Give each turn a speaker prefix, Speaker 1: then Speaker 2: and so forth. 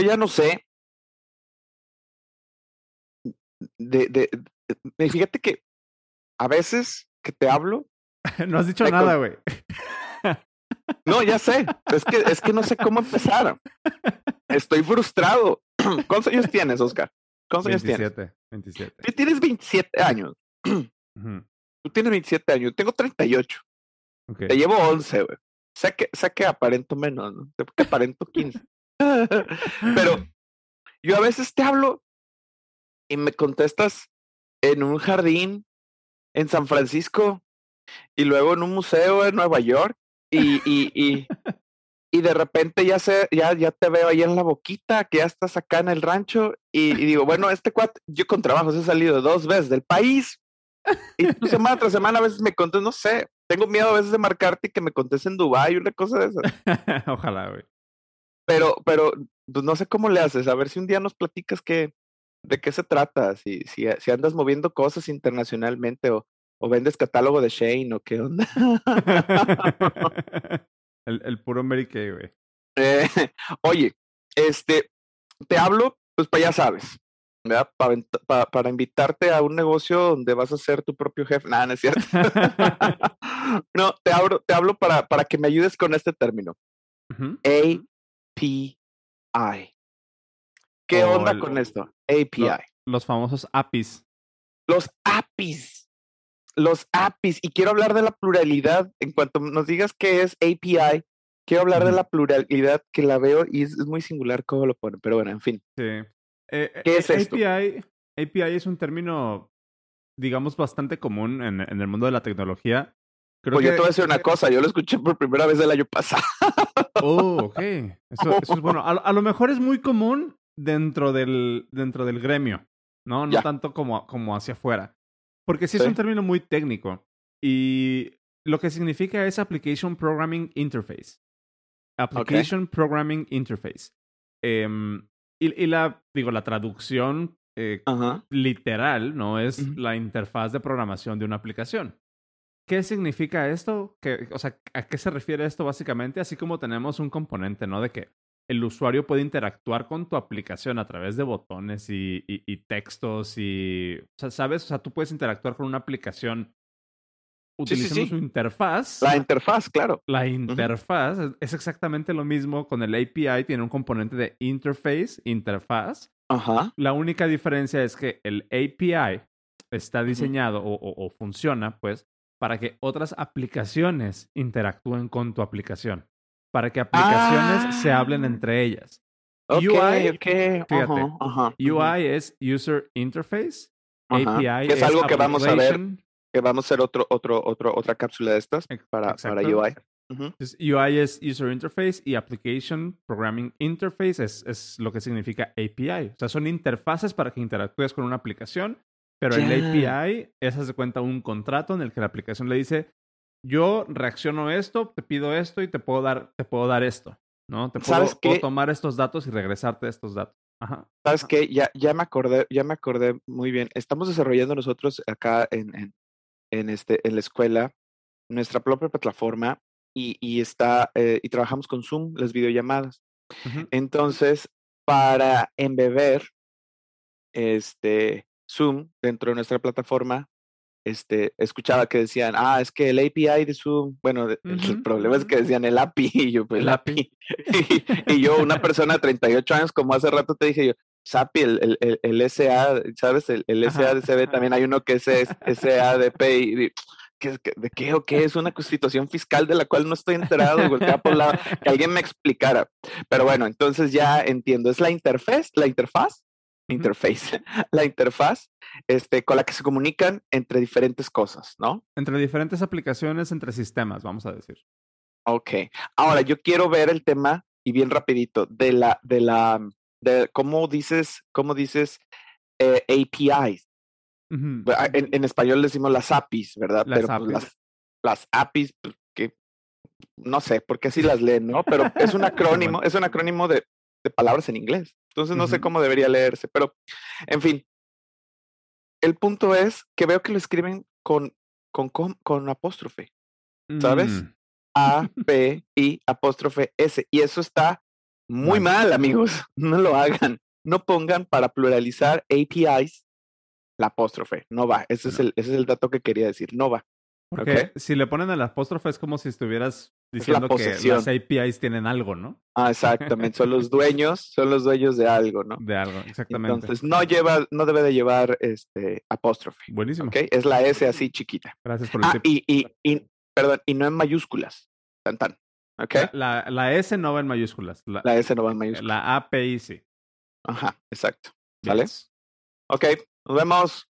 Speaker 1: yo ya no sé. De, de, de- fíjate que a veces que te hablo,
Speaker 2: no has dicho nada, güey.
Speaker 1: no, ya sé, es que, es que no sé cómo empezar. Estoy frustrado. ¿Cuántos años tienes, Oscar? ¿Cuántos años tienes?
Speaker 2: 27, 27.
Speaker 1: Tú tienes 27 años. Tú tienes 27 años. Tengo 38.
Speaker 2: ok.
Speaker 1: Te llevo 11, güey. Sé que, sé que aparento menos, ¿no? Sé que aparento 15. Pero yo a veces te hablo y me contestas en un jardín en San Francisco y luego en un museo en Nueva York y, y, y, y de repente ya, sé, ya, ya te veo ahí en la boquita, que ya estás acá en el rancho y, digo, bueno, este cuate, yo con trabajos he salido dos veces del país y tú semana tras semana a veces me contestas, no sé, tengo miedo a veces de marcarte y que me contestes en Dubái, una cosa de esas.
Speaker 2: Ojalá, güey.
Speaker 1: Pero, pero pues no sé cómo le haces. A ver si un día nos platicas qué, de qué se trata. Si, si, si andas moviendo cosas internacionalmente o, o vendes catálogo de Shane o qué onda.
Speaker 2: el, el puro Mary Kay, güey.
Speaker 1: Eh, oye, este, te hablo, pues para ya sabes, ¿verdad? Pa vent- pa- para invitarte a un negocio donde vas a ser tu propio jefe. Nada, no es cierto. no, te hablo, te hablo para, para que me ayudes con este término.
Speaker 2: Ujú.
Speaker 1: API. ¿Qué onda
Speaker 2: el-
Speaker 1: con esto? API.
Speaker 2: Los famosos APIs.
Speaker 1: Los APIs. Los APIs. Y quiero hablar de la pluralidad. En cuanto nos digas qué es API, quiero hablar de la pluralidad que la veo y es, es muy singular cómo lo ponen. Pero bueno, en fin.
Speaker 2: Sí. Eh,
Speaker 1: ¿Qué
Speaker 2: eh,
Speaker 1: es esto?
Speaker 2: API, API es un término, digamos, bastante común en, en el mundo de la tecnología. Creo
Speaker 1: Pues yo te voy a decir una cosa. Yo lo escuché por primera vez el año pasado.
Speaker 2: Oh, ok. Eso, eso es bueno. A, a lo mejor es muy común dentro del, dentro del gremio, ¿no? No
Speaker 1: Ya.
Speaker 2: tanto como, como hacia afuera. Porque sí es un término muy técnico. Y lo que significa es Application Programming Interface. Application Programming Interface. Em, y, y la, digo, la traducción eh, literal, ¿no? Es la interfaz de programación de una aplicación. ¿Qué significa esto? ¿Qué- o sea, ¿a qué se refiere esto básicamente? Así como tenemos un componente, ¿no? De que el usuario puede interactuar con tu aplicación a través de botones y, y- y textos y... O sea, ¿sabes? O sea, tú puedes interactuar con una aplicación
Speaker 1: Sí, sí,
Speaker 2: utilizando
Speaker 1: sí.
Speaker 2: su interfaz.
Speaker 1: La interfaz, claro.
Speaker 2: La interfaz es- es exactamente lo mismo con el API, tiene un componente de interface, interfaz.
Speaker 1: Ajá.
Speaker 2: La única diferencia es que el API está diseñado o, o- o funciona, pues, para que otras aplicaciones interactúen con tu aplicación. Para que aplicaciones se hablen
Speaker 1: Ah.
Speaker 2: entre ellas. UI,
Speaker 1: ok.
Speaker 2: fíjate,
Speaker 1: Ajá, ajá, ujú,
Speaker 2: UI es User Interface. API
Speaker 1: Que es algo que vamos a ver, que vamos a hacer otro, otro, otro, otra cápsula de estas para. UI.
Speaker 2: Entonces, UI es User Interface y Application Programming Interface es, es lo que significa API. O sea, son interfaces para que interactúes con una aplicación, pero el
Speaker 1: Ya.
Speaker 2: API es, haz de cuenta, un contrato en el que la aplicación le dice, yo reacciono esto, te pido esto y te puedo dar, te puedo dar esto, ¿no? Te puedo, tomar estos datos y regresarte estos datos. Ajá.
Speaker 1: ¿Sabes qué? Ya, ya me acordé, ya me acordé muy bien. Estamos desarrollando nosotros acá en, en, en este, en la escuela nuestra propia plataforma y, y está, eh, y trabajamos con Zoom, las videollamadas. Entonces, para embeber este Zoom dentro de nuestra plataforma, este, escuchaba que decían, ah, es que el API de Zoom, bueno, de- el
Speaker 2: Ujú,
Speaker 1: problema es que decían el API, y yo, pues el
Speaker 2: El
Speaker 1: API. y, y yo, una persona de 38 años, como hace rato te dije yo, SAPI, el, el, el, el SA, ¿sabes? El, el SADCB, también hay uno que es SADP, y, di- ¿qué, ¿de qué o qué? Es una situación fiscal de la cual no estoy enterado, y volteaba por la, que alguien me explicara. Pero bueno, entonces ya entiendo, es la interfaz, la interfaz. Interface, la interfaz este, con la que se comunican entre diferentes cosas, ¿no?
Speaker 2: Entre diferentes aplicaciones, entre sistemas, vamos a decir.
Speaker 1: Ok. Ahora yo quiero ver el tema y bien rapidito de la de la de cómo dices cómo dices eh, APIs. En, en español decimos las APIs, ¿verdad?
Speaker 2: Las
Speaker 1: Pero pues, las las APIs pues, que no sé por qué así las leen, ¿no? Pero es un acrónimo, es un acrónimo de, de palabras en inglés. Entonces no sé cómo debería leerse, pero en fin. El punto es que veo que lo escriben con con, con, con apóstrofe. ¿sabes?
Speaker 2: Mm.
Speaker 1: A, P, I, apóstrofe S. Y eso está Muy mal, amigos. No lo hagan. No pongan para pluralizar APIs la apóstrofe. No va. Ese, es, el, ese es el dato que quería decir. No va.
Speaker 2: Porque si le ponen el apóstrofe es como si estuvieras diciendo que las APIs tienen algo, ¿no?
Speaker 1: Ah, exactamente. Son los dueños, son los dueños de algo, ¿no?
Speaker 2: De algo, exactamente.
Speaker 1: Entonces no lleva, no debe de llevar este apóstrofe.
Speaker 2: Buenísimo.
Speaker 1: ¿ok? Es la S así chiquita.
Speaker 2: Gracias por el
Speaker 1: Ah,
Speaker 2: tip.
Speaker 1: y, y, y, perdón, y no en mayúsculas. Tan tan. ¿Ok?
Speaker 2: La, la, la S no va en mayúsculas. La,
Speaker 1: La S no va en mayúsculas.
Speaker 2: la API sí.
Speaker 1: Ajá, exacto. ¿Vale?
Speaker 2: Yes.
Speaker 1: Ok, nos vemos.